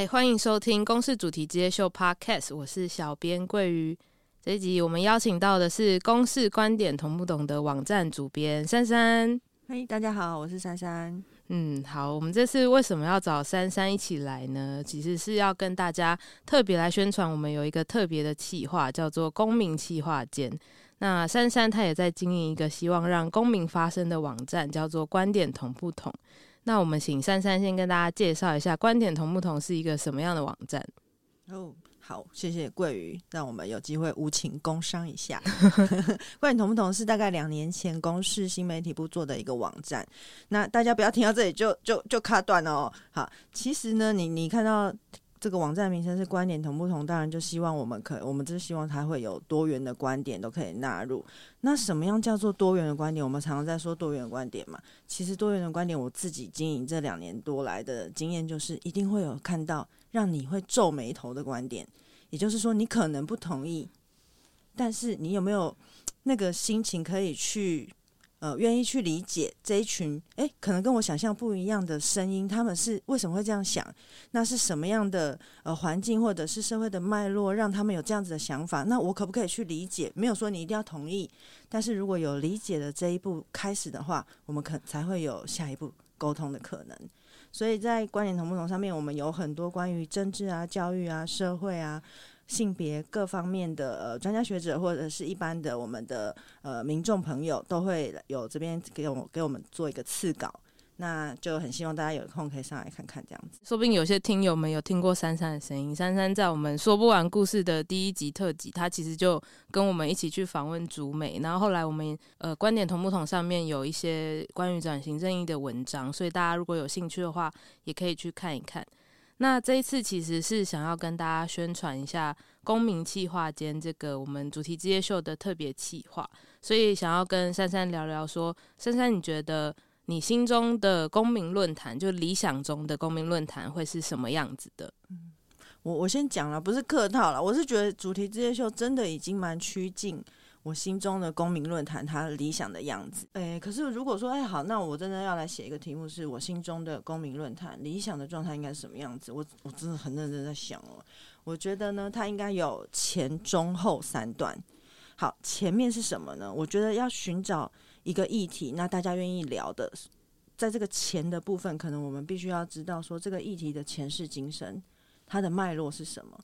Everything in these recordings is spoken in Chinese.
嗨，欢迎收听《公视主题之夜秀》Podcast，我是小编桂鱼。这一集我们邀请到的是《公视观点同不懂》的网站主编珊珊。嘿，大家好，我是珊珊。嗯，好，我们这次为什么要找珊珊一起来呢？其实是要跟大家特别来宣传，我们有一个特别的企划，叫做“公民企划间”。那珊珊她也在经营一个希望让公民发声的网站，叫做“观点同不同”。那我们请珊珊先跟大家介绍一下“观点同不同”是一个什么样的网站。哦。好，谢谢桂鱼，让我们有机会无情工商一下。观点同不同是大概两年前公视新媒体部做的一个网站。那大家不要听到这里就就就卡断了哦。好，其实呢，你你看到这个网站名称是观点同不同，当然就希望我们可，我们就是希望它会有多元的观点都可以纳入。那什么样叫做多元的观点？我们常常在说多元观点嘛。其实多元的观点，我自己经营这两年多来的经验就是，一定会有看到让你会皱眉头的观点。也就是说，你可能不同意，但是你有没有那个心情可以去呃，愿意去理解这一群诶，可能跟我想象不一样的声音，他们是为什么会这样想？那是什么样的呃环境或者是社会的脉络让他们有这样子的想法？那我可不可以去理解？没有说你一定要同意，但是如果有理解的这一步开始的话，我们可才会有下一步沟通的可能。所以在观点同不同上面，我们有很多关于政治啊、教育啊、社会啊、性别各方面的呃专家学者或者是一般的我们的呃民众朋友，都会有这边给我给我们做一个次稿。那就很希望大家有空可以上来看看这样子，说不定有些听友们有听过珊珊的声音。珊珊在我们说不完故事的第一集特辑，她其实就跟我们一起去访问竹美，然后后来我们呃观点同不同上面有一些关于转型正义的文章，所以大家如果有兴趣的话，也可以去看一看。那这一次其实是想要跟大家宣传一下公民企划间这个我们主题之夜秀的特别企划，所以想要跟珊珊聊聊说，珊珊你觉得？你心中的公民论坛，就理想中的公民论坛会是什么样子的？我我先讲了，不是客套了，我是觉得主题之夜秀真的已经蛮趋近我心中的公民论坛它理想的样子。哎、欸，可是如果说，哎、好，那我真的要来写一个题目，是我心中的公民论坛理想的状态应该是什么样子？我我真的很认真在想哦。我觉得呢，它应该有前中后三段。好，前面是什么呢？我觉得要寻找。一个议题，那大家愿意聊的，在这个前的部分，可能我们必须要知道说这个议题的前世今生，它的脉络是什么？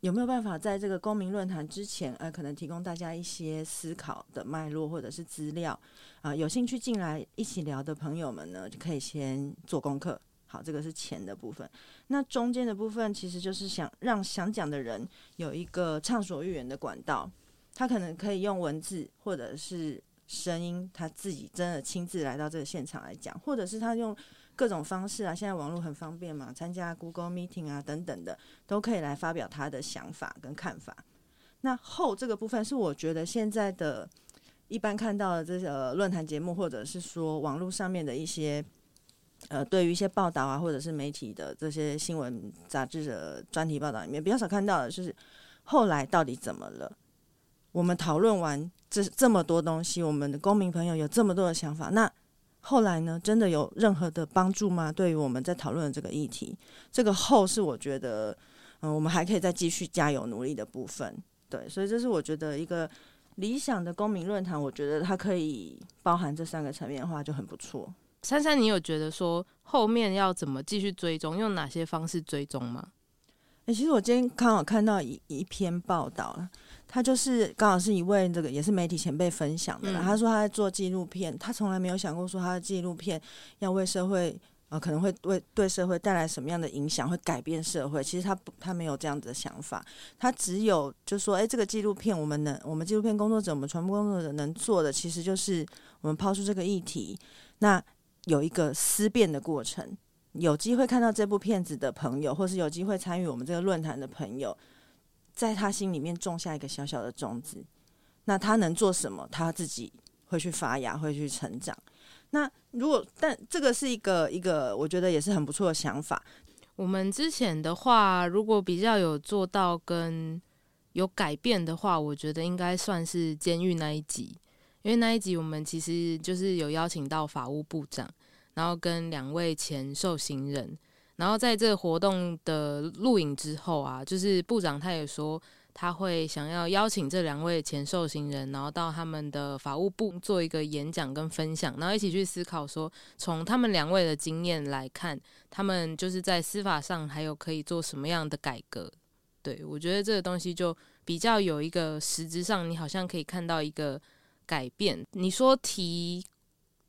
有没有办法在这个公民论坛之前，呃，可能提供大家一些思考的脉络或者是资料啊、有兴趣进来一起聊的朋友们呢，就可以先做功课。好，这个是前的部分。那中间的部分，其实就是想让想讲的人有一个畅所欲言的管道，他可能可以用文字或者是。声音，他自己真的亲自来到这个现场来讲，或者是他用各种方式啊，现在网络很方便嘛，参加 Google Meeting 啊等等的，都可以来发表他的想法跟看法。那后这个部分是我觉得现在的一般看到的这个论坛节目，或者是说网络上面的一些呃，对于一些报道啊，或者是媒体的这些新闻杂志的专题报道里面，比较少看到的就是后来到底怎么了？我们讨论完这这么多东西，我们的公民朋友有这么多的想法，那后来呢？真的有任何的帮助吗？对于我们在讨论的这个议题，这个后是我觉得，嗯，我们还可以再继续加油努力的部分。对，所以这是我觉得一个理想的公民论坛，我觉得它可以包含这三个层面的话，就很不错。珊珊，你有觉得说后面要怎么继续追踪，用哪些方式追踪吗？诶、欸，其实我今天刚好看到一一篇报道他就是刚好是一位这个也是媒体前辈分享的、嗯、他说他在做纪录片，他从来没有想过说他的纪录片要为社会呃可能会为对社会带来什么样的影响，会改变社会。其实他不他没有这样子的想法，他只有就说，哎，这个纪录片我们能我们纪录片工作者，我们传播工作者能做的，其实就是我们抛出这个议题，那有一个思辨的过程。有机会看到这部片子的朋友，或是有机会参与我们这个论坛的朋友。在他心里面种下一个小小的种子，那他能做什么？他自己会去发芽，会去成长。那如果，但这个是一个一个，我觉得也是很不错的想法。我们之前的话，如果比较有做到跟有改变的话，我觉得应该算是监狱那一集，因为那一集我们其实就是有邀请到法务部长，然后跟两位前受刑人。然后在这个活动的录影之后啊，就是部长他也说。他会想要邀请这两位前受刑人，然后到他们的法务部做一个演讲跟分享，然后一起去思考说，从他们两位的经验来看，他们就是在司法上还有可以做什么样的改革。对，我觉得这个东西就比较有一个实质上，你好像可以看到一个改变。你说提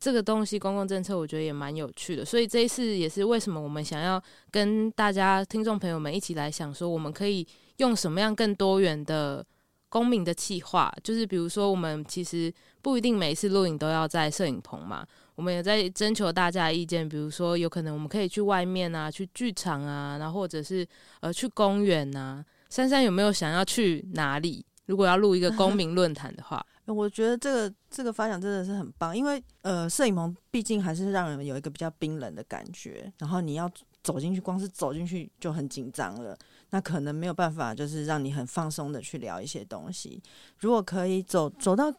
这个东西，公共政策，我觉得也蛮有趣的。所以这一次也是为什么我们想要跟大家听众朋友们一起来想说，我们可以。用什么样更多元的公民的企划？就是比如说，我们其实不一定每一次录影都要在摄影棚嘛。我们也在征求大家的意见，比如说，有可能我们可以去外面啊，去剧场啊，然后或者是呃去公园啊。珊珊有没有想要去哪里？如果要录一个公民论坛的话，我觉得这个这个发想真的是很棒，因为呃，摄影棚毕竟还是让人有一个比较冰冷的感觉，然后你要走进去，光是走进去就很紧张了。那可能没有办法，就是让你很放松的去聊一些东西。如果可以走走到，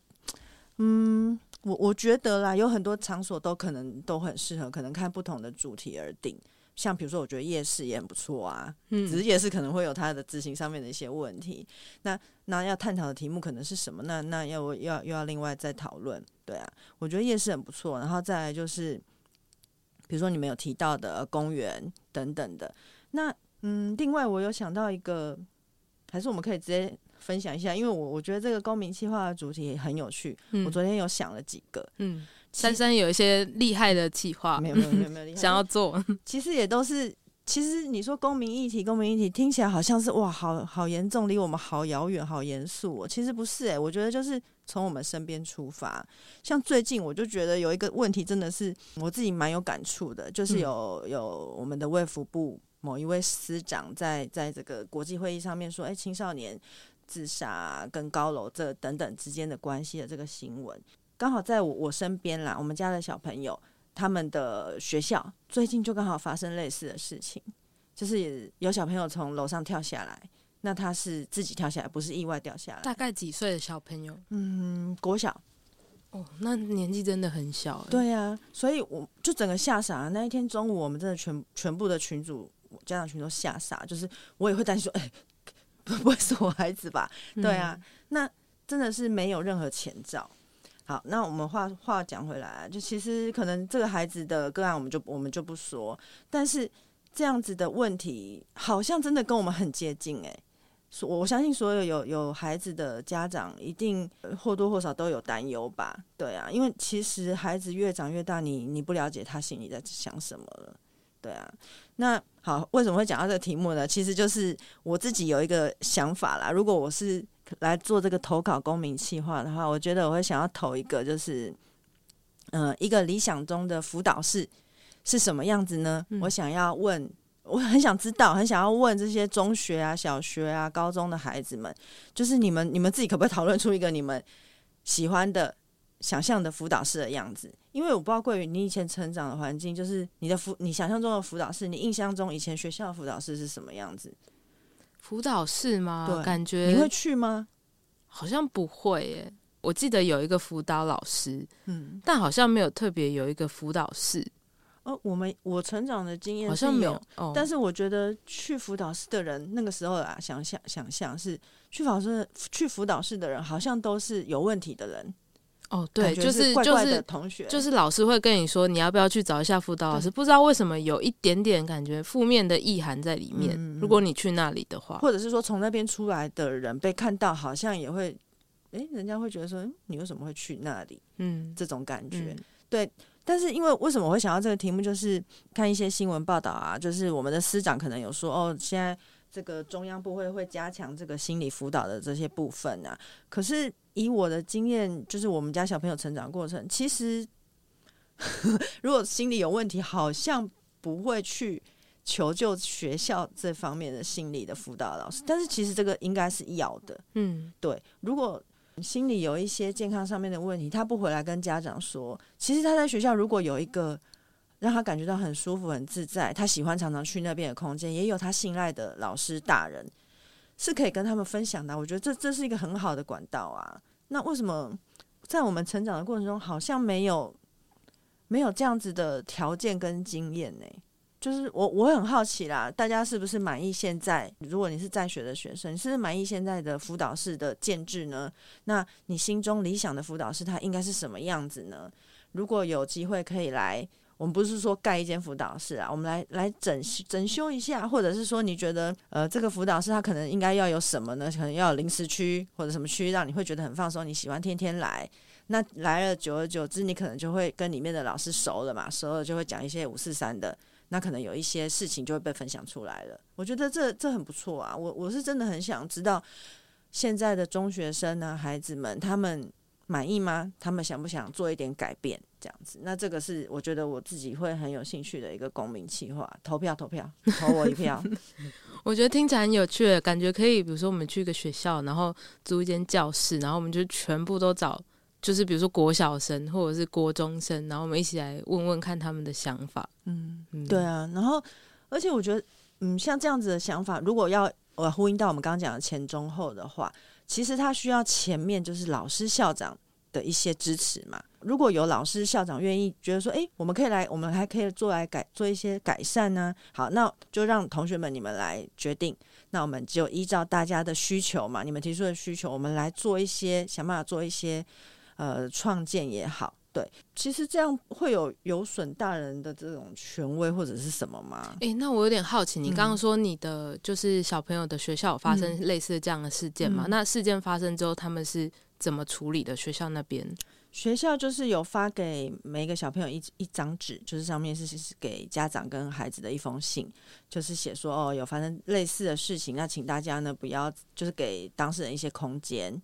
嗯，我我觉得啦，有很多场所都可能都很适合，可能看不同的主题而定。像比如说，我觉得夜市也很不错啊，嗯，只是夜市可能会有它的执行上面的一些问题。那那要探讨的题目可能是什么？那那要要又要另外再讨论。对啊，我觉得夜市很不错。然后再来就是，比如说你们有提到的公园等等的，那。嗯，另外我有想到一个，还是我们可以直接分享一下，因为我我觉得这个公民计划的主题也很有趣。嗯，我昨天有想了几个，嗯，珊珊有一些厉害的计划，没有没有没有没有 想要做，其实也都是，其实你说公民议题，公民议题听起来好像是哇，好好严重，离我们好遥远，好严肃哦。其实不是诶、欸，我觉得就是从我们身边出发。像最近我就觉得有一个问题，真的是我自己蛮有感触的，就是有、嗯、有我们的卫福部。某一位司长在在这个国际会议上面说：“哎，青少年自杀跟高楼这等等之间的关系的这个新闻，刚好在我我身边啦。我们家的小朋友他们的学校最近就刚好发生类似的事情，就是有小朋友从楼上跳下来，那他是自己跳下来，不是意外掉下来。大概几岁的小朋友？嗯，国小。哦，那年纪真的很小。对呀、啊，所以我就整个吓傻了。那一天中午，我们真的全全部的群主。”家长群都吓傻，就是我也会担心说，哎、欸，不会是我孩子吧？嗯、对啊，那真的是没有任何前兆。好，那我们话话讲回来，就其实可能这个孩子的个案，我们就我们就不说，但是这样子的问题，好像真的跟我们很接近、欸。哎，我我相信所有有有孩子的家长，一定或多或少都有担忧吧？对啊，因为其实孩子越长越大，你你不了解他心里在想什么了。对啊，那好，为什么会讲到这个题目呢？其实就是我自己有一个想法啦。如果我是来做这个投稿公民计划的话，我觉得我会想要投一个，就是嗯、呃，一个理想中的辅导室是什么样子呢？嗯、我想要问，我很想知道，很想要问这些中学啊、小学啊、高中的孩子们，就是你们，你们自己可不可以讨论出一个你们喜欢的？想象的辅导室的样子，因为我不知道桂宇，你以前成长的环境，就是你的辅，你想象中的辅导室，你印象中以前学校的辅导室是什么样子？辅导室吗？对，感觉你会去吗？好像不会耶。我记得有一个辅导老师，嗯，但好像没有特别有一个辅导室。哦，我们我成长的经验好像没有，哦、但是我觉得去辅导室的人，那个时候啊，想象想象是去辅导室去辅导室的人，好像都是有问题的人。哦，对，就是就是同学，就是老师会跟你说，你要不要去找一下辅导老师？不知道为什么有一点点感觉负面的意涵在里面。嗯、如果你去那里的话，或者是说从那边出来的人被看到，好像也会，诶，人家会觉得说，你为什么会去那里？嗯，这种感觉，嗯、对。但是因为为什么我会想到这个题目，就是看一些新闻报道啊，就是我们的师长可能有说，哦，现在。这个中央部会会加强这个心理辅导的这些部分啊，可是以我的经验，就是我们家小朋友成长过程，其实 如果心理有问题，好像不会去求救学校这方面的心理的辅导老师，但是其实这个应该是要的，嗯，对。如果心理有一些健康上面的问题，他不回来跟家长说，其实他在学校如果有一个。让他感觉到很舒服、很自在。他喜欢常常去那边的空间，也有他信赖的老师大人，是可以跟他们分享的。我觉得这这是一个很好的管道啊。那为什么在我们成长的过程中，好像没有没有这样子的条件跟经验呢？就是我我很好奇啦，大家是不是满意现在？如果你是在学的学生，是不是满意现在的辅导室的建制呢？那你心中理想的辅导室它应该是什么样子呢？如果有机会可以来，我们不是说盖一间辅导室啊，我们来来整整修一下，或者是说你觉得呃这个辅导室它可能应该要有什么呢？可能要有零食区或者什么区，让你会觉得很放松，你喜欢天天来。那来了久而久之，你可能就会跟里面的老师熟了嘛，熟了就会讲一些五四三的。那可能有一些事情就会被分享出来了，我觉得这这很不错啊！我我是真的很想知道现在的中学生呢，孩子们他们满意吗？他们想不想做一点改变？这样子，那这个是我觉得我自己会很有兴趣的一个公民计划，投票投票，投我一票。我觉得听起来很有趣，感觉可以，比如说我们去一个学校，然后租一间教室，然后我们就全部都找。就是比如说国小生或者是国中生，然后我们一起来问问看他们的想法。嗯，嗯对啊。然后，而且我觉得，嗯，像这样子的想法，如果要我呼应到我们刚刚讲的前中后的话，其实他需要前面就是老师校长的一些支持嘛。如果有老师校长愿意觉得说，哎，我们可以来，我们还可以做来改做一些改善呢。好，那就让同学们你们来决定。那我们就依照大家的需求嘛，你们提出的需求，我们来做一些，想办法做一些。呃，创建也好，对，其实这样会有有损大人的这种权威或者是什么吗？诶、欸，那我有点好奇，你刚刚说你的就是小朋友的学校有发生类似这样的事件吗？嗯、那事件发生之后，他们是怎么处理的？学校那边，学校就是有发给每一个小朋友一一张纸，就是上面是是给家长跟孩子的一封信，就是写说哦，有发生类似的事情，那请大家呢不要就是给当事人一些空间。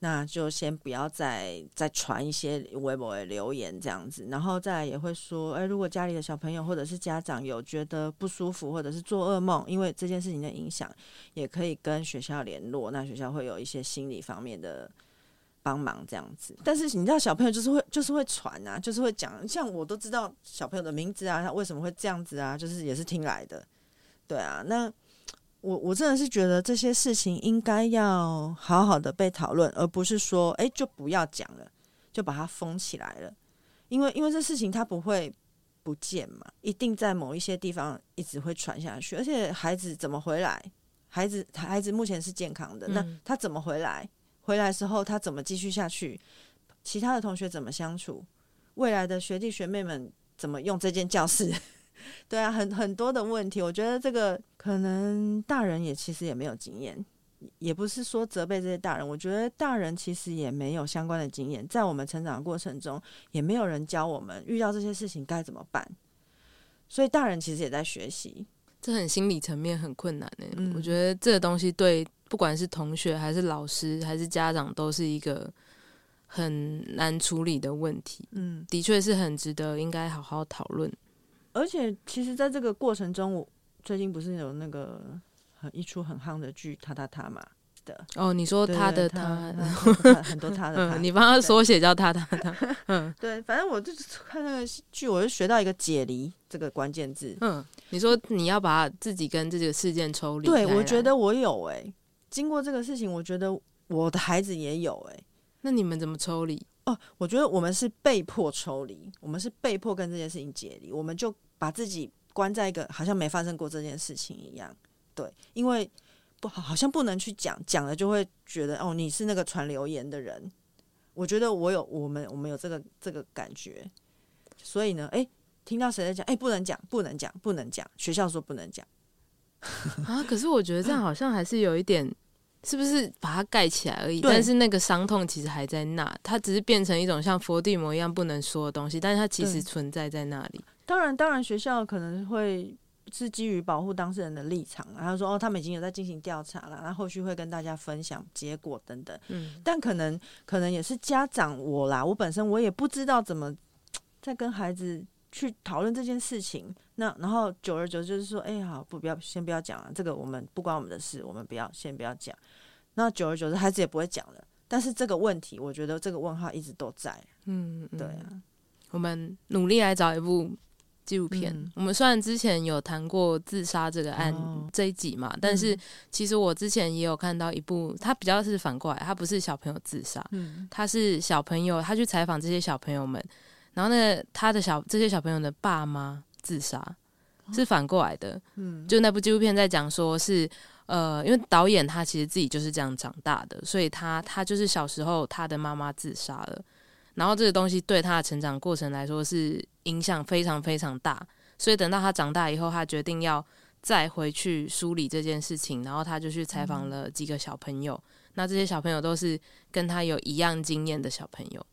那就先不要再再传一些微博的留言这样子，然后再也会说，哎，如果家里的小朋友或者是家长有觉得不舒服，或者是做噩梦，因为这件事情的影响，也可以跟学校联络，那学校会有一些心理方面的帮忙这样子。但是你知道，小朋友就是会就是会传啊，就是会讲，像我都知道小朋友的名字啊，他为什么会这样子啊，就是也是听来的，对啊，那。我我真的是觉得这些事情应该要好好的被讨论，而不是说，哎，就不要讲了，就把它封起来了。因为因为这事情它不会不见嘛，一定在某一些地方一直会传下去。而且孩子怎么回来？孩子孩子目前是健康的，那他怎么回来？回来时候他怎么继续下去？其他的同学怎么相处？未来的学弟学妹们怎么用这间教室？对啊，很很多的问题，我觉得这个可能大人也其实也没有经验，也不是说责备这些大人，我觉得大人其实也没有相关的经验，在我们成长的过程中，也没有人教我们遇到这些事情该怎么办，所以大人其实也在学习，这很心理层面很困难呢。嗯，我觉得这个东西对不管是同学还是老师还是家长都是一个很难处理的问题。嗯，的确是很值得应该好好讨论。而且，其实，在这个过程中，我最近不是有那个很一出很夯的剧《他他他》嘛的哦，你说他的他，很多他的 他，你帮他缩写叫他他他，嗯，对，反正我就是看那个剧，我就学到一个解离这个关键字。嗯，你说你要把自己跟这个事件抽离，对，我觉得我有哎、欸，经过这个事情，我觉得我的孩子也有哎、欸，那你们怎么抽离？哦，我觉得我们是被迫抽离，我们是被迫跟这件事情解离，我们就把自己关在一个好像没发生过这件事情一样。对，因为不好，好像不能去讲，讲了就会觉得哦，你是那个传留言的人。我觉得我有，我们我们有这个这个感觉，所以呢，诶，听到谁在讲，诶，不能讲，不能讲，不能讲，学校说不能讲啊。可是我觉得这样好像还是有一点。是不是把它盖起来而已？但是那个伤痛其实还在那，它只是变成一种像佛地魔一样不能说的东西，但是它其实存在在那里。当然，当然，学校可能会是基于保护当事人的立场，然后说哦，他们已经有在进行调查了，然后后续会跟大家分享结果等等。嗯，但可能可能也是家长我啦，我本身我也不知道怎么 在跟孩子去讨论这件事情。那然后久而久之就是说，哎、欸，好，不，不要，先不要讲了，这个我们不关我们的事，我们不要，先不要讲。那久而久之，孩子也不会讲了。但是这个问题，我觉得这个问号一直都在。嗯，对啊，我们努力来找一部纪录片。嗯、我们虽然之前有谈过自杀这个案、哦、这一集嘛，但是其实我之前也有看到一部，他比较是反过来，他不是小朋友自杀，嗯，他是小朋友，他去采访这些小朋友们，然后呢，他的小这些小朋友的爸妈自杀。是反过来的。嗯，就那部纪录片在讲说是，呃，因为导演他其实自己就是这样长大的，所以他他就是小时候他的妈妈自杀了，然后这个东西对他的成长过程来说是影响非常非常大，所以等到他长大以后，他决定要再回去梳理这件事情，然后他就去采访了几个小朋友，嗯、那这些小朋友都是跟他有一样经验的小朋友。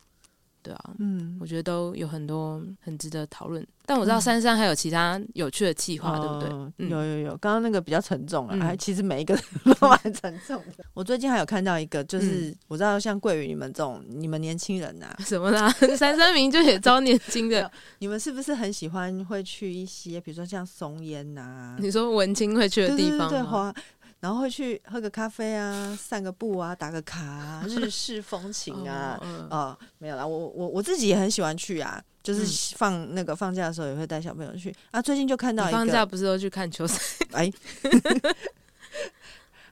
对啊，嗯，我觉得都有很多很值得讨论。但我知道珊珊还有其他有趣的计划，嗯、对不对？嗯、有有有，刚刚那个比较沉重了，还、嗯、其实每一个都蛮沉重的。我最近还有看到一个，就是、嗯、我知道像桂宇你们这种，你们年轻人呐、啊，什么啦？珊珊明就也招年轻的，你们是不是很喜欢会去一些，比如说像松烟呐、啊？你说文青会去的地方吗？然后会去喝个咖啡啊，散个步啊，打个卡啊，日式风情啊，哦、没有啦，我我我自己也很喜欢去啊，就是放那个放假的时候也会带小朋友去啊。最近就看到一个，放假不是都去看球赛？哎，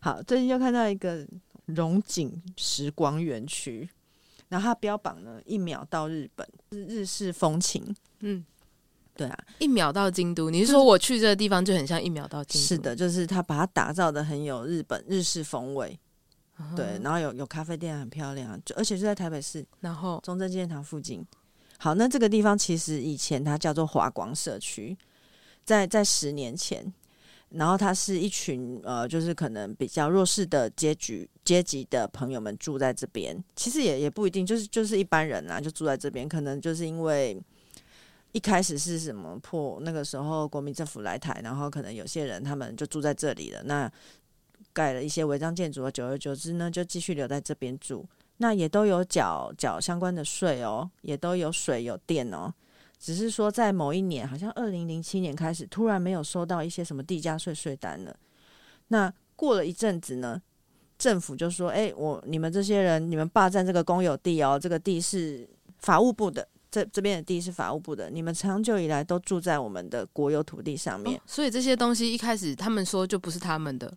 好，最近就看到一个荣景时光园区，然后它标榜呢一秒到日本，是日式风情，嗯。对啊，一秒到京都。你是说我去这个地方就很像一秒到京都？是的，就是他把它打造的很有日本日式风味。Uh. 对，然后有有咖啡店，很漂亮，就而且就在台北市，然后中正纪念堂附近。好，那这个地方其实以前它叫做华光社区，在在十年前，然后它是一群呃，就是可能比较弱势的阶级阶级的朋友们住在这边。其实也也不一定，就是就是一般人啊，就住在这边，可能就是因为。一开始是什么破？那个时候国民政府来台，然后可能有些人他们就住在这里了。那盖了一些违章建筑，久而久之呢，就继续留在这边住。那也都有缴缴相关的税哦，也都有水有电哦。只是说在某一年，好像二零零七年开始，突然没有收到一些什么地价税税单了。那过了一阵子呢，政府就说：“哎，我你们这些人，你们霸占这个公有地哦，这个地是法务部的。”这这边的地是法务部的，你们长久以来都住在我们的国有土地上面，哦，所以这些东西一开始他们说就不是他们的，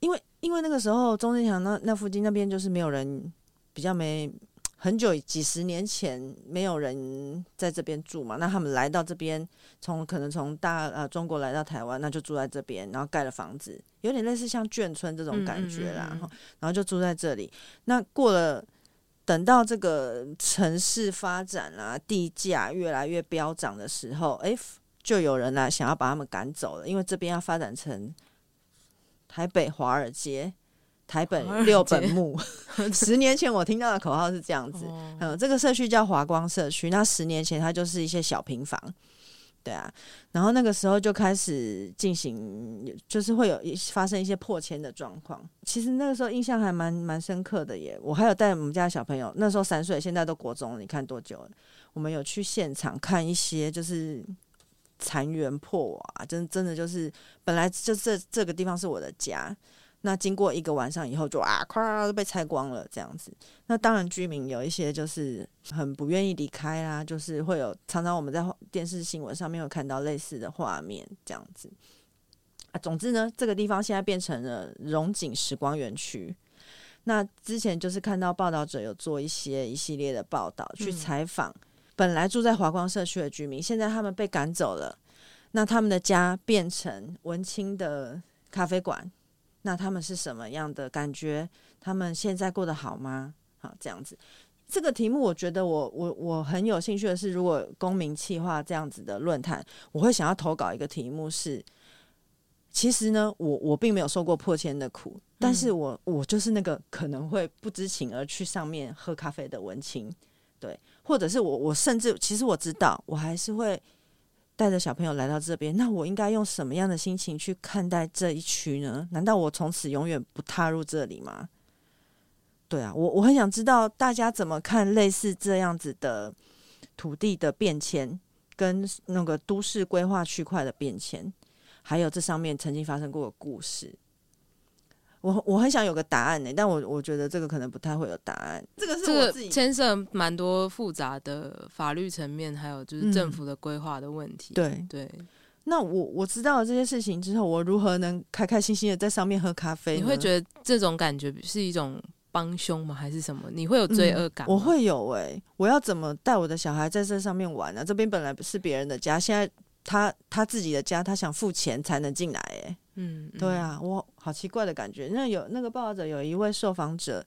因为因为那个时候中正墙那那附近那边就是没有人，比较没很久几十年前没有人在这边住嘛，那他们来到这边，从可能从大呃中国来到台湾，那就住在这边，然后盖了房子，有点类似像眷村这种感觉啦，嗯嗯嗯嗯，然后就住在这里，那过了。等到这个城市发展啊，地价越来越飙涨的时候，哎，就有人来想要把他们赶走了，因为这边要发展成台北华尔街、台北六本木。十年前我听到的口号是这样子，嗯，这个社区叫华光社区，那十年前它就是一些小平房。对啊，然后那个时候就开始进行，就是会有一发生一些破迁的状况。其实那个时候印象还蛮蛮深刻的耶。我还有带我们家小朋友，那时候三岁，现在都国中了，你看多久了？我们有去现场看一些，就是残垣破瓦，真真的就是本来就这这个地方是我的家。那经过一个晚上以后，就啊，咵都被拆光了这样子。那当然，居民有一些就是很不愿意离开啦，就是会有常常我们在电视新闻上面有看到类似的画面这样子。啊，总之呢，这个地方现在变成了荣景时光园区。那之前就是看到报道者有做一些一系列的报道，去采访本来住在华光社区的居民，现在他们被赶走了，那他们的家变成文青的咖啡馆。那他们是什么样的感觉？他们现在过得好吗？好，这样子，这个题目我觉得我我我很有兴趣的是，如果公民企划这样子的论坛，我会想要投稿一个题目是，其实呢，我我并没有受过破千的苦，但是我我就是那个可能会不知情而去上面喝咖啡的文青，对，或者是我我甚至其实我知道，我还是会。带着小朋友来到这边，那我应该用什么样的心情去看待这一区呢？难道我从此永远不踏入这里吗？对啊，我我很想知道大家怎么看类似这样子的土地的变迁，跟那个都市规划区块的变迁，还有这上面曾经发生过的故事。我我很想有个答案呢、欸，但我我觉得这个可能不太会有答案。这个是我自己牵涉蛮多复杂的法律层面，还有就是政府的规划的问题。嗯、对对，那我我知道了这些事情之后，我如何能开开心心的在上面喝咖啡？你会觉得这种感觉是一种帮凶吗？还是什么？你会有罪恶感、嗯？我会有哎、欸，我要怎么带我的小孩在这上面玩呢、啊？这边本来不是别人的家，现在他他自己的家，他想付钱才能进来，哎，嗯，对啊，我好奇怪的感觉。那有那个报道者有一位受访者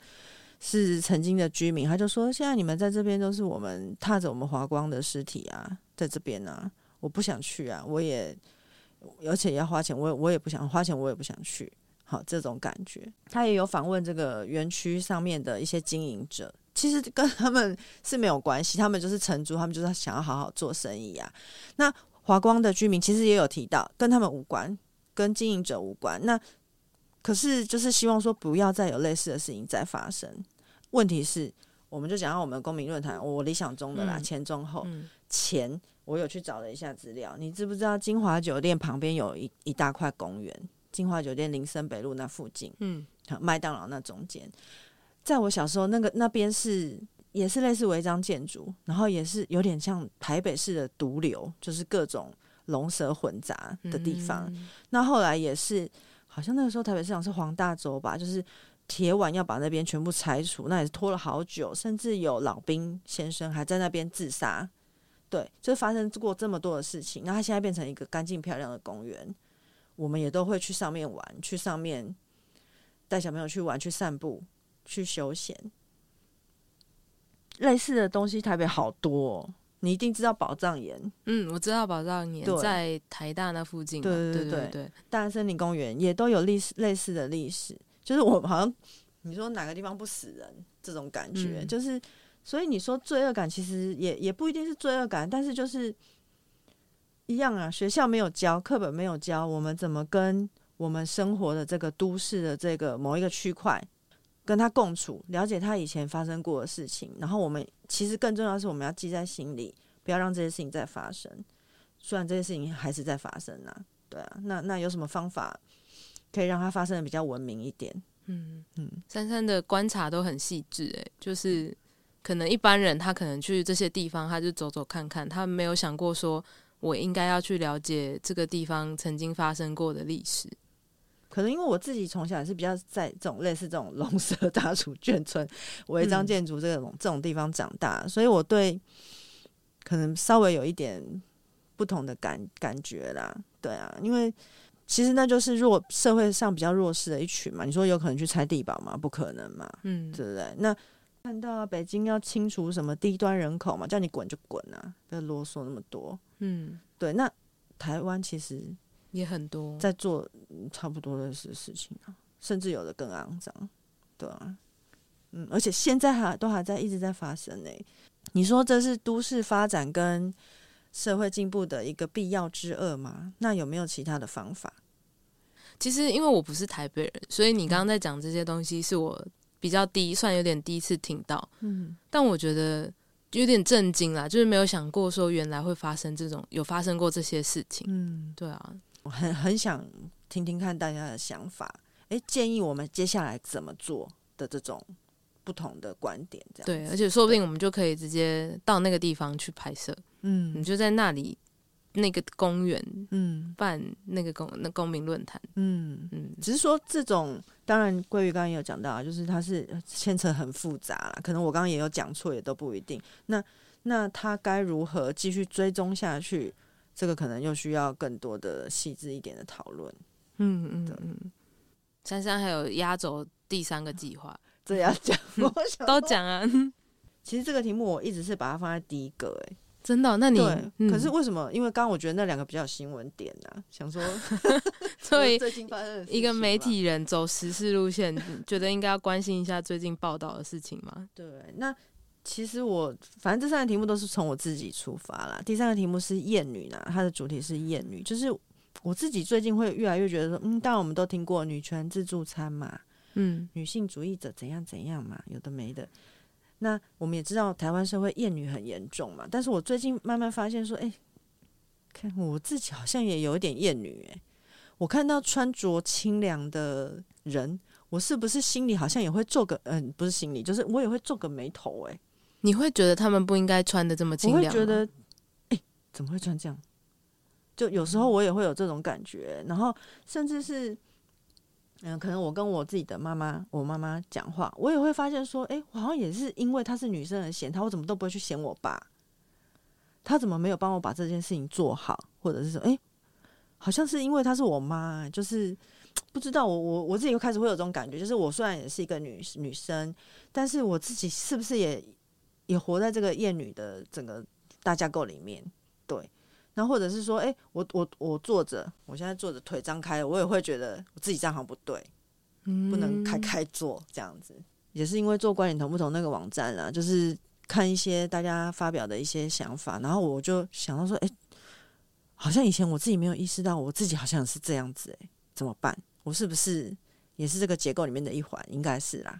是曾经的居民，他就说：“现在你们在这边都是我们踏着我们华光的尸体啊，在这边啊，我不想去啊，我也而且要花钱，我我也不想花钱，我也不想去。”好，这种感觉。他也有访问这个园区上面的一些经营者，其实跟他们是没有关系，他们就是承租，他们就是想要好好做生意啊。那华光的居民其实也有提到，跟他们无关，跟经营者无关。那可是就是希望说不要再有类似的事情再发生。问题是，我们就讲到我们公民论坛，我理想中的啦，嗯、前中后、嗯、前，我有去找了一下资料，你知不知道金华酒店旁边有一一大块公园？金华酒店林森北路那附近，嗯，麦当劳那中间，在我小时候，那个那边是也是类似违章建筑，然后也是有点像台北市的毒瘤，就是各种龙蛇混杂的地方。嗯、那后来也是，好像那个时候台北市长是黄大洲吧，就是铁腕要把那边全部拆除，那也是拖了好久，甚至有老兵先生还在那边自杀。对，就发生过这么多的事情，那他现在变成一个干净漂亮的公园。我们也都会去上面玩，去上面带小朋友去玩，去散步，去休闲。类似的东西，台北好多哦。你一定知道宝藏岩，嗯，我知道宝藏岩在台大那附近。对对对对对，大安森林公园也都有历史类似的历史。就是我好像你说哪个地方不死人这种感觉，嗯、就是所以你说罪恶感，其实也也不一定是罪恶感，但是就是。一样啊，学校没有教，课本没有教，我们怎么跟我们生活的这个都市的这个某一个区块跟他共处，了解他以前发生过的事情，然后我们其实更重要的是我们要记在心里，不要让这些事情再发生。虽然这些事情还是在发生啊，对啊，那那有什么方法可以让它发生的比较文明一点？嗯。嗯，珊珊的观察都很细致，诶，就是可能一般人他可能去这些地方，他就走走看看，他没有想过说。我应该要去了解这个地方曾经发生过的历史。可能因为我自己从小也是比较在这种类似这种龙蛇 大处眷村、违章建筑这种、嗯、这种地方长大，所以我对可能稍微有一点不同的感感觉啦。对啊，因为其实那就是弱社会上比较弱势的一群嘛。你说有可能去拆地堡吗？不可能嘛，嗯，对不对？那。看到啊，北京要清除什么低端人口嘛，叫你滚就滚啊，不要啰嗦那么多。嗯，对。那台湾其实也很多在做差不多的事事情啊，甚至有的更肮脏，对啊。嗯，而且现在还都还在一直在发生呢。你说这是都市发展跟社会进步的一个必要之恶吗？那有没有其他的方法？其实因为我不是台北人，所以你刚刚在讲这些东西是我。比较第一，算有点第一次听到，嗯，但我觉得有点震惊啦，就是没有想过说原来会发生这种，有发生过这些事情，嗯，对啊，我很很想听听看大家的想法，诶，建议我们接下来怎么做的这种不同的观点，这样对，而且说不定我们就可以直接到那个地方去拍摄，嗯，你就在那里。那个公园，嗯，办那个公那公民论坛，嗯嗯，只是说这种，当然桂鱼刚刚也有讲到啊，就是它是牵扯很复杂啦，可能我刚刚也有讲错，也都不一定。那那他该如何继续追踪下去？这个可能又需要更多的细致一点的讨论。嗯嗯嗯，珊珊还有压轴第三个计划，这要讲，我想都讲啊。其实这个题目我一直是把它放在第一个，欸，哎。真的？那你对，嗯、可是为什么？因为刚刚我觉得那两个比较有新闻点呢、啊，想说，所以最近发生的一个媒体人走时事路线，觉得应该要关心一下最近报道的事情吗？对，那其实我反正这三个题目都是从我自己出发啦。第三个题目是厌女呢，它的主题是厌女，就是我自己最近会越来越觉得说，嗯，当然我们都听过女权自助餐嘛，嗯，女性主义者怎样怎样嘛，有的没的。那我们也知道台湾社会厌女很严重嘛，但是我最近慢慢发现说，哎、欸，看我自己好像也有一点厌女，哎，我看到穿着清凉的人，我是不是心里好像也会皱个，嗯，不是心里，就是我也会皱个眉头，哎，你会觉得他们不应该穿的这么清凉？我会觉得，哎、欸，怎么会穿这样？就有时候我也会有这种感觉，然后甚至是。嗯，可能我跟我自己的妈妈，我妈妈讲话，我也会发现说，哎、欸，我好像也是因为她是女生而嫌她，我怎么都不会去嫌我爸。他怎么没有帮我把这件事情做好？或者是说，哎、欸，好像是因为她是我妈，就是不知道我我我自己又开始会有这种感觉，就是我虽然也是一个女女生，但是我自己是不是也也活在这个厌女的整个大架构里面？对，那或者是说，哎、欸，我我我坐着，我现在坐着腿张开，我也会觉得我自己这样好像不对，嗯，不能开开坐这样子，也是因为做观点同不同那个网站啊，就是。看一些大家发表的一些想法，然后我就想到说，哎，好像以前我自己没有意识到，我自己好像是这样子，哎，怎么办？我是不是也是这个结构里面的一环？应该是啦。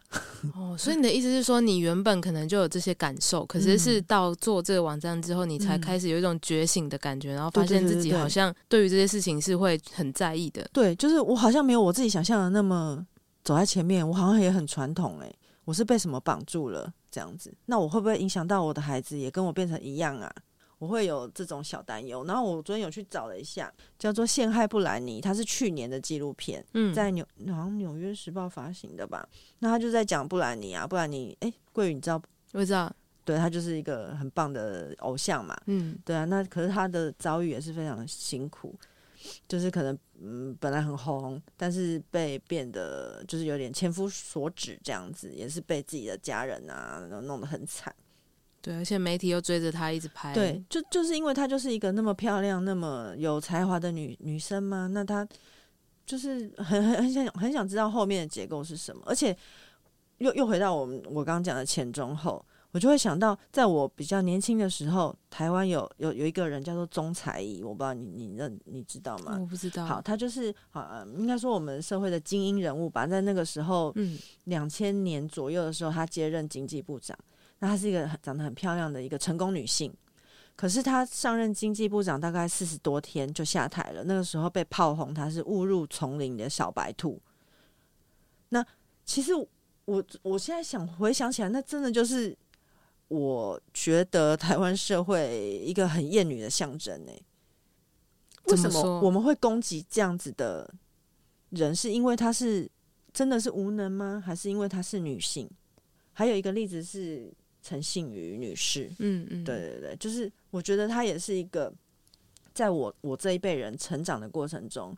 哦，所以你的意思是说，你原本可能就有这些感受，可是是到做这个网站之后，你才开始有一种觉醒的感觉，然后发现自己好像对于这些事情是会很在意的。对，就是我好像没有我自己想象的那么走在前面，我好像也很传统，哎。我是被什么绑住了？这样子，那我会不会影响到我的孩子也跟我变成一样啊？我会有这种小担忧。然后我昨天有去找了一下，叫做《陷害布兰妮》，它是去年的纪录片，嗯，在纽好像《纽约时报》发行的吧？那他就在讲布兰妮啊，布兰妮，哎，桂宇，你知道？我知道，对，他就是一个很棒的偶像嘛，嗯，对啊。那可是他的遭遇也是非常辛苦。就是可能嗯，本来很红，但是被变得就是有点千夫所指这样子，也是被自己的家人啊弄得很惨。对，而且媒体又追着她一直拍。对，就就是因为她就是一个那么漂亮、那么有才华的女女生嘛，那她就是很很很想很想知道后面的结构是什么，而且又又回到我们我刚刚讲的前中后。我就会想到，在我比较年轻的时候，台湾有有有一个人叫做钟采仪，我不知道你你认你知道吗？我不知道。好，他就是呃，应该说我们社会的精英人物吧。在那个时候，嗯，两千年左右的时候，他接任经济部长。那她是一个长得很漂亮的一个成功女性。可是她上任经济部长大概四十多天就下台了。那个时候被炮轰，她是误入丛林的小白兔。那其实我我现在想回想起来，那真的就是。我觉得台湾社会一个很厌女的象征呢？为什么我们会攻击这样子的人？是因为她是真的是无能吗？还是因为她是女性？还有一个例子是陈信宇女士，嗯嗯，对对对，就是我觉得她也是一个在我我这一辈人成长的过程中，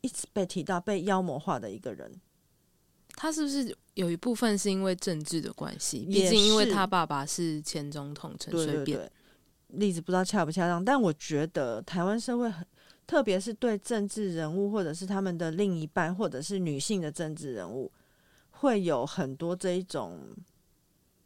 一直被提到、被妖魔化的一个人。她是不是？有一部分是因为政治的关系，毕竟因为他爸爸是前总统陈水扁。对对对，例子不知道恰不恰当，但我觉得台湾社会很，特别是对政治人物或者是他们的另一半，或者是女性的政治人物，会有很多这一种。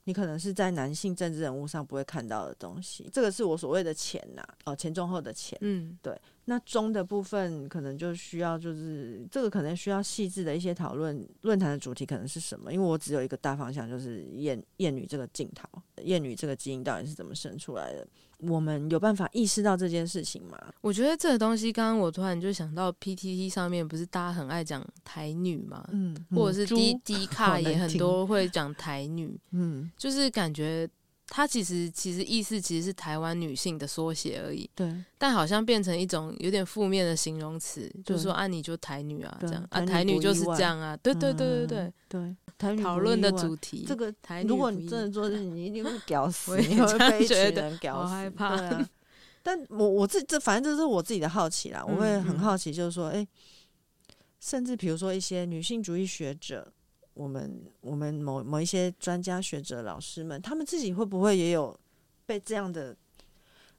你可能是在男性政治人物上不会看到的东西，这个是我所谓的前呐，哦，前中后的前，嗯，对。那中的部分可能就需要，就是这个可能需要细致的一些讨论。论坛的主题可能是什么？因为我只有一个大方向，就是厌厌女这个镜头，厌女这个基因到底是怎么生出来的？我们有办法意识到这件事情吗？我觉得这个东西，刚刚我突然就想到，PTT 上面不是大家很爱讲台女吗，嗯，或者是 D D 卡也很多会讲台女，嗯，就是感觉它其实其实意思其实是台湾女性的缩写而已，对，但好像变成一种有点负面的形容词，就是说啊，你就台女啊这样啊，台女就是这样啊，对对对对对对。讨论的主题，这个台女，如果你真的做，你一定会屌 死，你会被一群人屌死，好害怕。啊、但我我自这反正这是我自己的好奇啦，我会很好奇，就是说，哎、欸，甚至比如说一些女性主义学者，我们我们某某一些专家学者老师们，他们自己会不会也有被这样的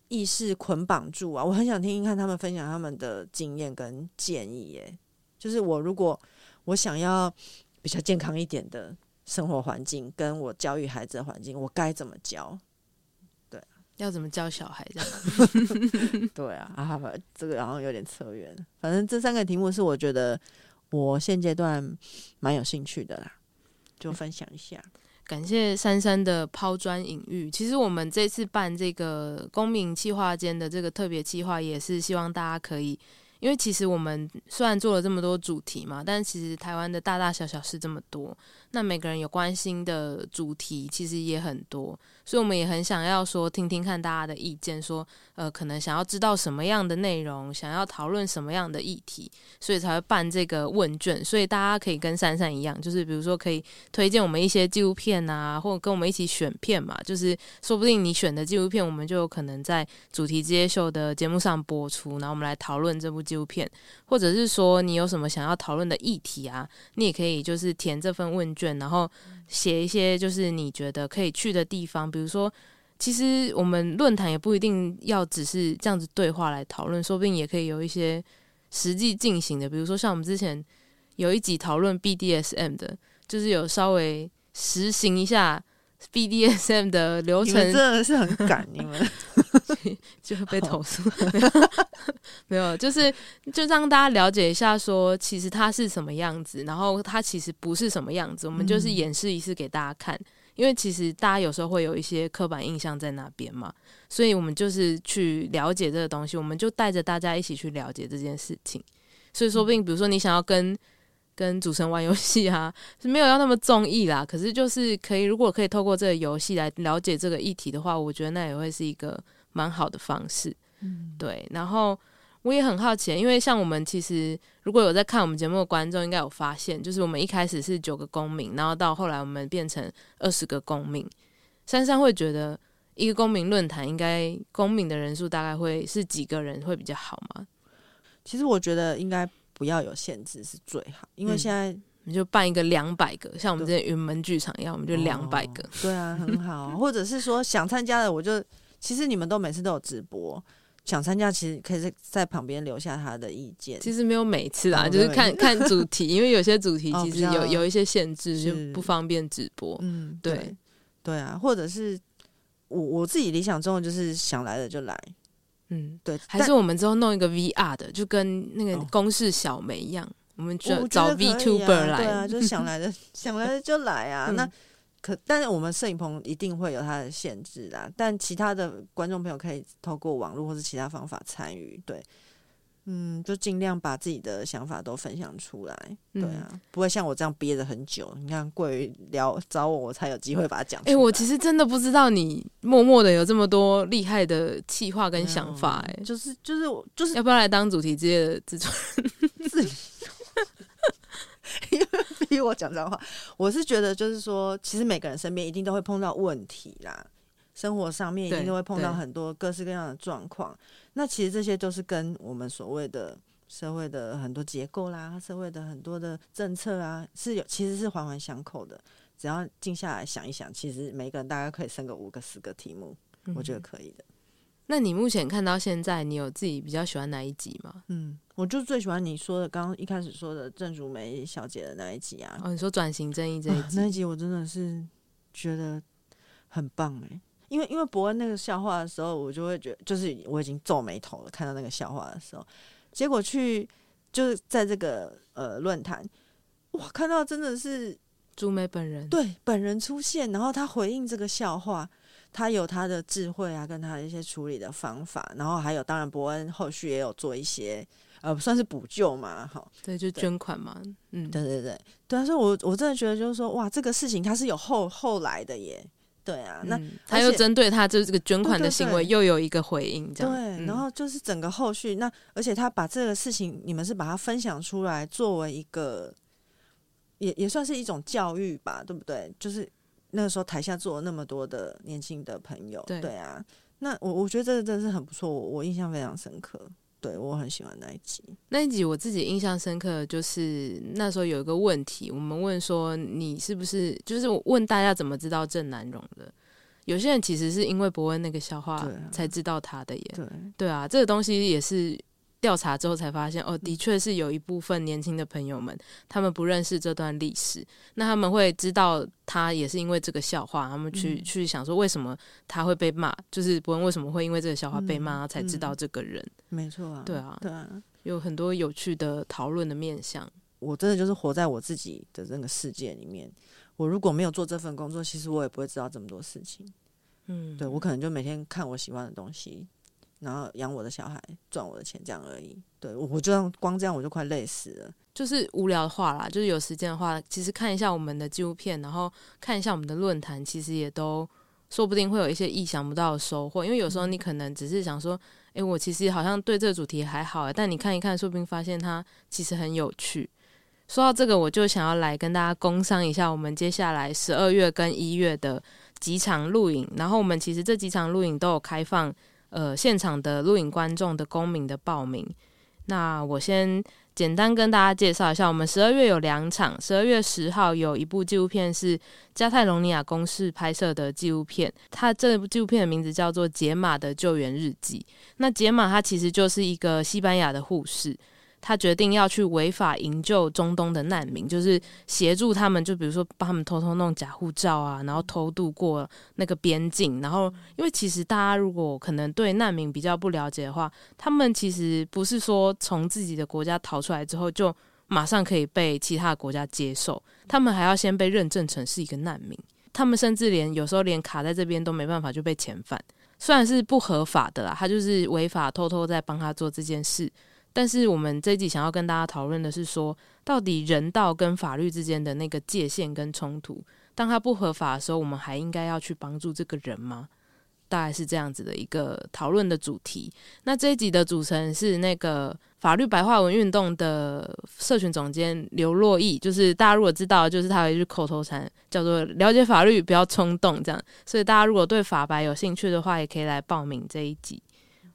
意识捆绑住啊？我很想听听看他们分享他们的经验跟建议。耶，就是我如果我想要。比较健康一点的生活环境，跟我教育孩子的环境，我该怎么教？对，要怎么教小孩这样？对啊，啊，这个好像有点扯远。反正这三个题目是我觉得我现阶段蛮有兴趣的啦，就分享一下。感谢珊珊的抛砖引玉。其实我们这次办这个公民企划间的这个特别企划，也是希望大家可以。因为其实我们虽然做了这么多主题嘛，但其实台湾的大大小小事这么多。那每个人有关心的主题其实也很多，所以我们也很想要说听听看大家的意见，说呃可能想要知道什么样的内容，想要讨论什么样的议题，所以才会办这个问卷。所以大家可以跟珊珊一样，就是比如说可以推荐我们一些纪录片啊，或者跟我们一起选片嘛，就是说不定你选的纪录片，我们就有可能在主题之夜秀的节目上播出，然后我们来讨论这部纪录片，或者是说你有什么想要讨论的议题啊，你也可以就是填这份问。卷，然后写一些就是你觉得可以去的地方，比如说，其实我们论坛也不一定要只是这样子对话来讨论，说不定也可以有一些实际进行的，比如说像我们之前有一集讨论 BDSM 的，就是有稍微实行一下。BDSM 的流程真的是很赶，你们 就会被投诉。没有，就是就让大家了解一下，说其实它是什么样子，然后它其实不是什么样子。我们就是演示一次给大家看，嗯、因为其实大家有时候会有一些刻板印象在那边嘛，所以我们就是去了解这个东西，我们就带着大家一起去了解这件事情。所以说不定，比如说你想要跟。跟主持人玩游戏啊，是没有要那么综艺啦。可是就是可以，如果可以透过这个游戏来了解这个议题的话，我觉得那也会是一个蛮好的方式。嗯，对。然后我也很好奇，因为像我们其实如果有在看我们节目的观众，应该有发现，就是我们一开始是九个公民，然后到后来我们变成二十个公民。珊珊会觉得一个公民论坛应该公民的人数大概会是几个人会比较好吗？其实我觉得应该。不要有限制是最好，因为现在你就办一个两百个，像我们这些云门剧场一样，我们就两百个。对啊，很好。或者是说想参加的，我就其实你们都每次都有直播，想参加其实可以在在旁边留下他的意见。其实没有每次啦，就是看看主题，因为有些主题其实有有一些限制，就不方便直播。嗯，对对啊，或者是我我自己理想中的就是想来的就来。嗯，对，还是我们之后弄一个 VR 的，就跟那个公式小梅一样，哦、我们就找 VTuber 来，对啊，就想来的 想来的就来啊。嗯、那可，但是我们摄影棚一定会有它的限制啦。但其他的观众朋友可以透过网络或是其他方法参与，对。嗯，就尽量把自己的想法都分享出来，对啊，嗯、不会像我这样憋了很久。你看，过于聊找我，我才有机会把它讲出来。哎、欸，我其实真的不知道你默默的有这么多厉害的企划跟想法、欸，哎、嗯，就是就是就是要不要来当主题之夜的制作人？因为逼我讲脏话，我是觉得就是说，其实每个人身边一定都会碰到问题啦。生活上面一定都会碰到很多各式各样的状况，那其实这些都是跟我们所谓的社会的很多结构啦，社会的很多的政策啊，是有其实是环环相扣的。只要静下来想一想，其实每个人大概可以生个五个、十个题目，我觉得可以的。那你目前看到现在，你有自己比较喜欢哪一集吗？嗯，我就最喜欢你说的刚刚一开始说的郑竹梅小姐的那一集啊。哦，你说转型正义这一集，啊、那一集我真的是觉得很棒哎、欸。因为因为博恩那个笑话的时候，我就会觉得，就是我已经皱眉头了。看到那个笑话的时候，结果去就是在这个呃论坛，哇，看到真的是竹梅本人，对，本人出现，然后他回应这个笑话，他有他的智慧啊，跟他的一些处理的方法，然后还有当然伯恩后续也有做一些呃算是补救嘛，好，对，就捐款嘛，嗯，对对对对，所以我我真的觉得就是说，哇，这个事情他是有后后来的耶。对啊，那、嗯、他又针对他就是这个捐款的行为又有一个回应，这样对，对，然后就是整个后续，那而且他把这个事情，你们是把它分享出来，作为一个也也算是一种教育吧，对不对？就是那个时候台下坐了那么多的年轻的朋友，对，对啊，那我我觉得这个真的是很不错，我我印象非常深刻。对，我很喜欢那一集。那一集我自己印象深刻，就是那时候有一个问题，我们问说你是不是，就是我问大家怎么知道郑南榕的？有些人其实是因为博恩那个笑话才知道他的耶。对，对啊，这个东西也是。调查之后才发现，哦，的确是有一部分年轻的朋友们，他们不认识这段历史，那他们会知道他也是因为这个笑话，他们去、嗯、去想说为什么他会被骂，就是博恩为什么会因为这个笑话被骂，嗯、才知道这个人。没错啊，对啊，对啊，有很多有趣的讨论的面向。我真的就是活在我自己的那个世界里面，我如果没有做这份工作，其实我也不会知道这么多事情。嗯，对，我可能就每天看我喜欢的东西。然后养我的小孩，赚我的钱，这样而已。对，我就让光这样我就快累死了。就是无聊的话啦，就是有时间的话，其实看一下我们的纪录片，然后看一下我们的论坛，其实也都说不定会有一些意想不到的收获。因为有时候你可能只是想说，诶，我其实好像对这个主题还好，但你看一看，说不定发现它其实很有趣。说到这个，我就想要来跟大家工商一下，我们接下来十二月跟一月的几场录影。然后我们其实这几场录影都有开放，呃，现场的录影观众的公民的报名。那我先简单跟大家介绍一下，我们十二月有两场，十二月十号有一部纪录片是加泰隆尼亚公视拍摄的纪录片，它这部纪录片的名字叫做《杰玛的救援日记》。那杰玛它其实就是一个西班牙的护士。他决定要去违法营救中东的难民，就是协助他们，就比如说帮他们偷偷弄假护照啊，然后偷渡过那个边境。然后，因为其实大家如果可能对难民比较不了解的话，他们其实不是说从自己的国家逃出来之后就马上可以被其他国家接受，他们还要先被认证成是一个难民。他们甚至连有时候连卡在这边都没办法就被遣返，虽然是不合法的啦，他就是违法偷偷在帮他做这件事。但是我们这一集想要跟大家讨论的是说，到底人道跟法律之间的那个界限跟冲突，当它不合法的时候，我们还应该要去帮助这个人吗？大概是这样子的一个讨论的主题。那这一集的组成是那个法律白话文运动的社群总监刘珞亦，就是大家如果知道，就是他有一句口头禅叫做“了解法律，不要冲动”这样。所以大家如果对法白有兴趣的话，也可以来报名这一集。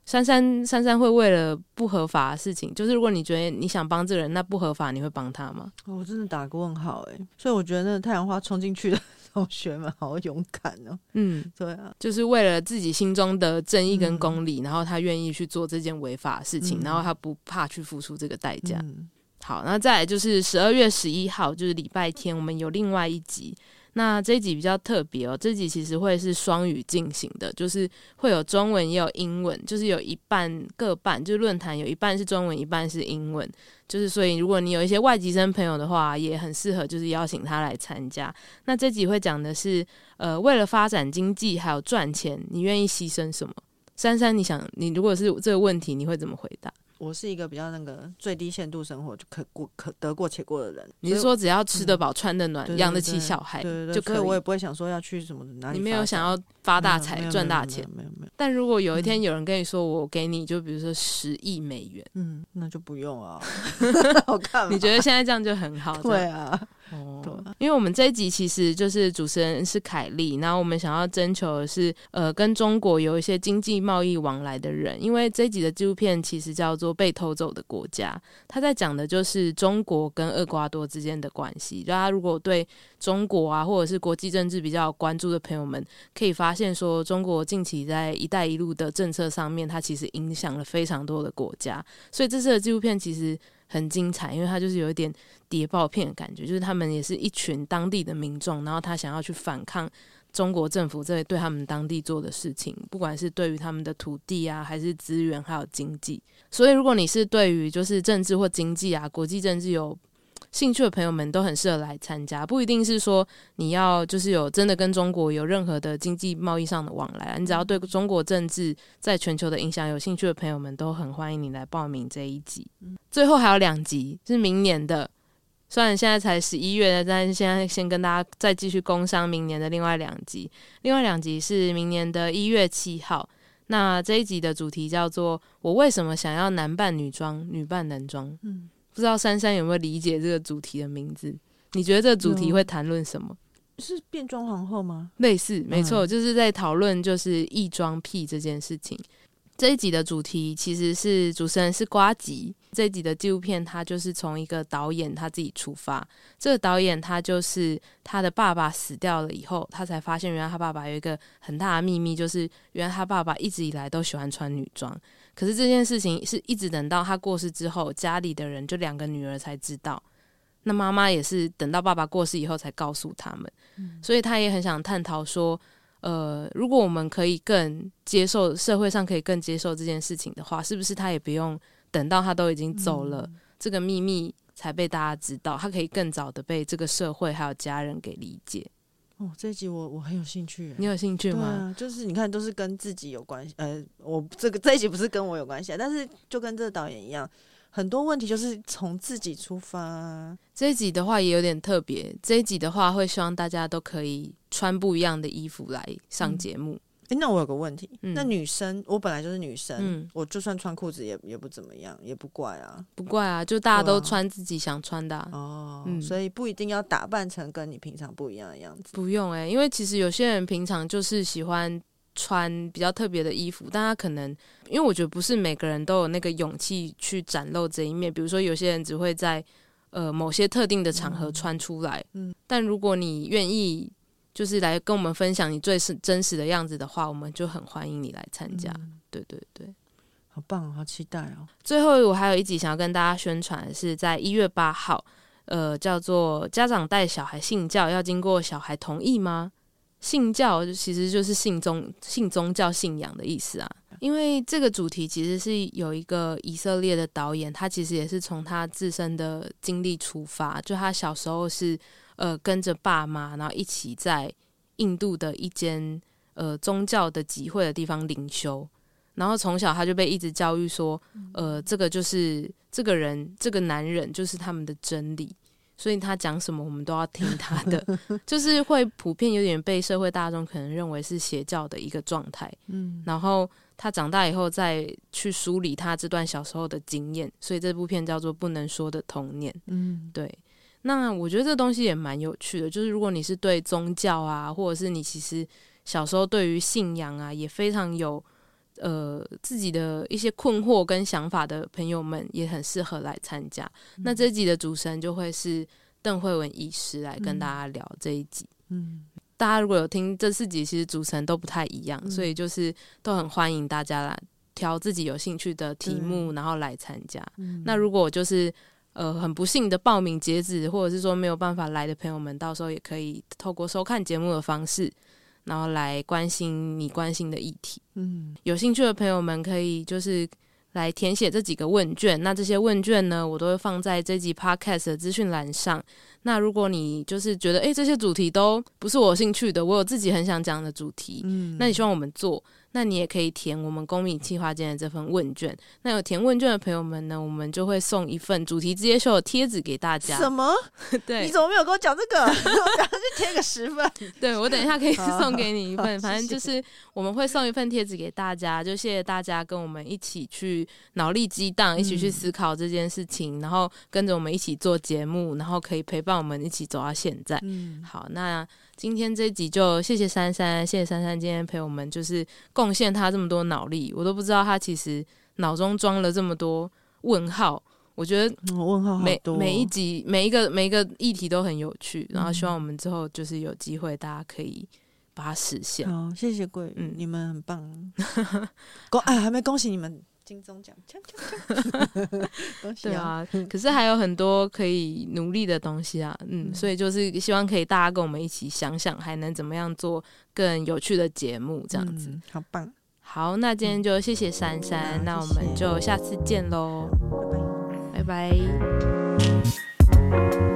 珊珊珊珊会为了不合法的事情，就是如果你觉得你想帮这个人，那不合法你会帮他吗？我真的打个问号哎，所以我觉得那个太阳花冲进去的同学们好勇敢哦。嗯，对啊，就是为了自己心中的正义跟公理，嗯、然后他愿意去做这件违法的事情，嗯、然后他不怕去付出这个代价。嗯、好，那再来就是十二月十一号，就是礼拜天，我们有另外一集。那这一集比较特别哦，这集其实会是双语进行的，就是会有中文也有英文，就是有一半各半，就论坛有一半是中文，一半是英文，就是所以如果你有一些外籍生朋友的话，也很适合就是邀请他来参加。那这集会讲的是，呃，为了发展经济还有赚钱，你愿意牺牲什么？珊珊，你想你如果是这个问题，你会怎么回答？我是一个比较那个最低限度生活就可过可得过且过的人。你是说只要吃得饱、嗯、穿得暖、养得起小孩，对对对，就可以？我也不会想说要去什么哪里。你没有想要发大财、赚大钱？没有。但如果有一天有人跟你说，我给你就比如说十亿美元，嗯，那就不用啊。好看吗？你觉得现在这样就很好？对啊。哦，对，因为我们这一集其实就是主持人是凯丽，然后我们想要征求的是，呃，跟中国有一些经济贸易往来的人，因为这一集的纪录片其实叫做《被偷走的国家》，他在讲的就是中国跟厄瓜多之间的关系。大家如果对中国啊，或者是国际政治比较关注的朋友们，可以发现说，中国近期在“一带一路”的政策上面，它其实影响了非常多的国家，所以这次的纪录片其实。很精彩，因为它就是有一点谍报片的感觉，就是他们也是一群当地的民众，然后他想要去反抗中国政府这对他们当地做的事情，不管是对于他们的土地啊，还是资源，还有经济。所以，如果你是对于就是政治或经济啊，国际政治有兴趣的朋友们都很适合来参加，不一定是说你要就是有真的跟中国有任何的经济贸易上的往来，你只要对中国政治在全球的影响有兴趣的朋友们都很欢迎你来报名这一集。最后还有两集是明年的，虽然现在才十一月，但是现在先跟大家再继续工商明年的另外两集，另外两集是明年的一月七号。那这一集的主题叫做“我为什么想要男扮女装，女扮男装”。嗯。不知道珊珊有没有理解这个主题的名字？你觉得这个主题会谈论什么？是变装皇后吗？类似，没错，就是在讨论就是异装癖这件事情。这一集的主题其实是主持人是瓜吉。这一集的纪录片，他就是从一个导演他自己出发。这个导演他就是他的爸爸死掉了以后，他才发现原来他爸爸有一个很大的秘密，就是原来他爸爸一直以来都喜欢穿女装。可是这件事情是一直等到他过世之后，家里的人就两个女儿才知道。那妈妈也是等到爸爸过世以后才告诉他们。嗯。所以他也很想探讨说，呃，如果我们可以更接受社会上可以更接受这件事情的话，是不是他也不用？等到他都已经走了，嗯、这个秘密才被大家知道，他可以更早的被这个社会还有家人给理解。哦，这一集我我很有兴趣，你有兴趣吗？啊、就是你看，都是跟自己有关系。呃，我这个这一集不是跟我有关系，但是就跟这个导演一样，很多问题就是从自己出发。这一集的话也有点特别，这一集的话会希望大家都可以穿不一样的衣服来上节目。嗯哎，那我有个问题，嗯、那女生，我本来就是女生，嗯、我就算穿裤子也也不怎么样，也不怪啊，不怪啊，就大家都穿自己想穿的、啊、哦，嗯、所以不一定要打扮成跟你平常不一样的样子，不用哎、欸，因为其实有些人平常就是喜欢穿比较特别的衣服，但他可能因为我觉得不是每个人都有那个勇气去展露这一面，比如说有些人只会在呃某些特定的场合穿出来，嗯，嗯但如果你愿意。就是来跟我们分享你最是真实的样子的话，我们就很欢迎你来参加。嗯、对对对，好棒，好期待哦！最后，我还有一集想要跟大家宣传的是，在一月八号，呃，叫做家长带小孩信教要经过小孩同意吗？信教其实就是信宗信宗教信仰的意思啊。因为这个主题其实是有一个以色列的导演，他其实也是从他自身的经历出发，就他小时候是。呃，跟着爸妈，然后一起在印度的一间呃宗教的集会的地方领修，然后从小他就被一直教育说，呃，这个就是这个人，这个男人就是他们的真理，所以他讲什么我们都要听他的，就是会普遍有点被社会大众可能认为是邪教的一个状态。嗯，然后他长大以后再去梳理他这段小时候的经验，所以这部片叫做《不能说的童年》。嗯，对。那我觉得这东西也蛮有趣的，就是如果你是对宗教啊，或者是你其实小时候对于信仰啊也非常有呃自己的一些困惑跟想法的朋友们，也很适合来参加。嗯、那这一集的主持人就会是邓慧文医师来跟大家聊这一集。嗯，大家如果有听这四集，其实主持人都不太一样，嗯、所以就是都很欢迎大家来挑自己有兴趣的题目，嗯、然后来参加。嗯、那如果就是。呃，很不幸的报名截止，或者是说没有办法来的朋友们，到时候也可以透过收看节目的方式，然后来关心你关心的议题。嗯，有兴趣的朋友们可以就是来填写这几个问卷。那这些问卷呢，我都会放在这集 podcast 的资讯栏上。那如果你就是觉得，诶，这些主题都不是我有兴趣的，我有自己很想讲的主题，嗯，那你希望我们做？那你也可以填我们公民计划间的这份问卷。那有填问卷的朋友们呢，我们就会送一份主题之夜秀的贴纸给大家。什么？对，你怎么没有跟我讲这个？我赶快去贴个十份。对，我等一下可以送给你一份。反正就是我们会送一份贴纸给大家，就谢谢大家跟我们一起去脑力激荡，一起去思考这件事情，嗯、然后跟着我们一起做节目，然后可以陪伴我们一起走到现在。嗯，好，那。今天这一集就谢谢珊珊，谢谢珊珊今天陪我们，就是贡献她这么多脑力，我都不知道她其实脑中装了这么多问号。我觉得问号每每一集每一个每一个议题都很有趣，然后希望我们之后就是有机会大家可以把它实现。好，谢谢贵，嗯，你们很棒，恭哎还没恭喜你们。金钟奖，对啊，可是还有很多可以努力的东西啊，嗯，嗯，所以就是希望可以大家跟我们一起想想，还能怎么样做更有趣的节目，这样子，嗯，好棒。好，那今天就谢谢珊珊，嗯，那我们就下次见喽，拜拜，拜拜。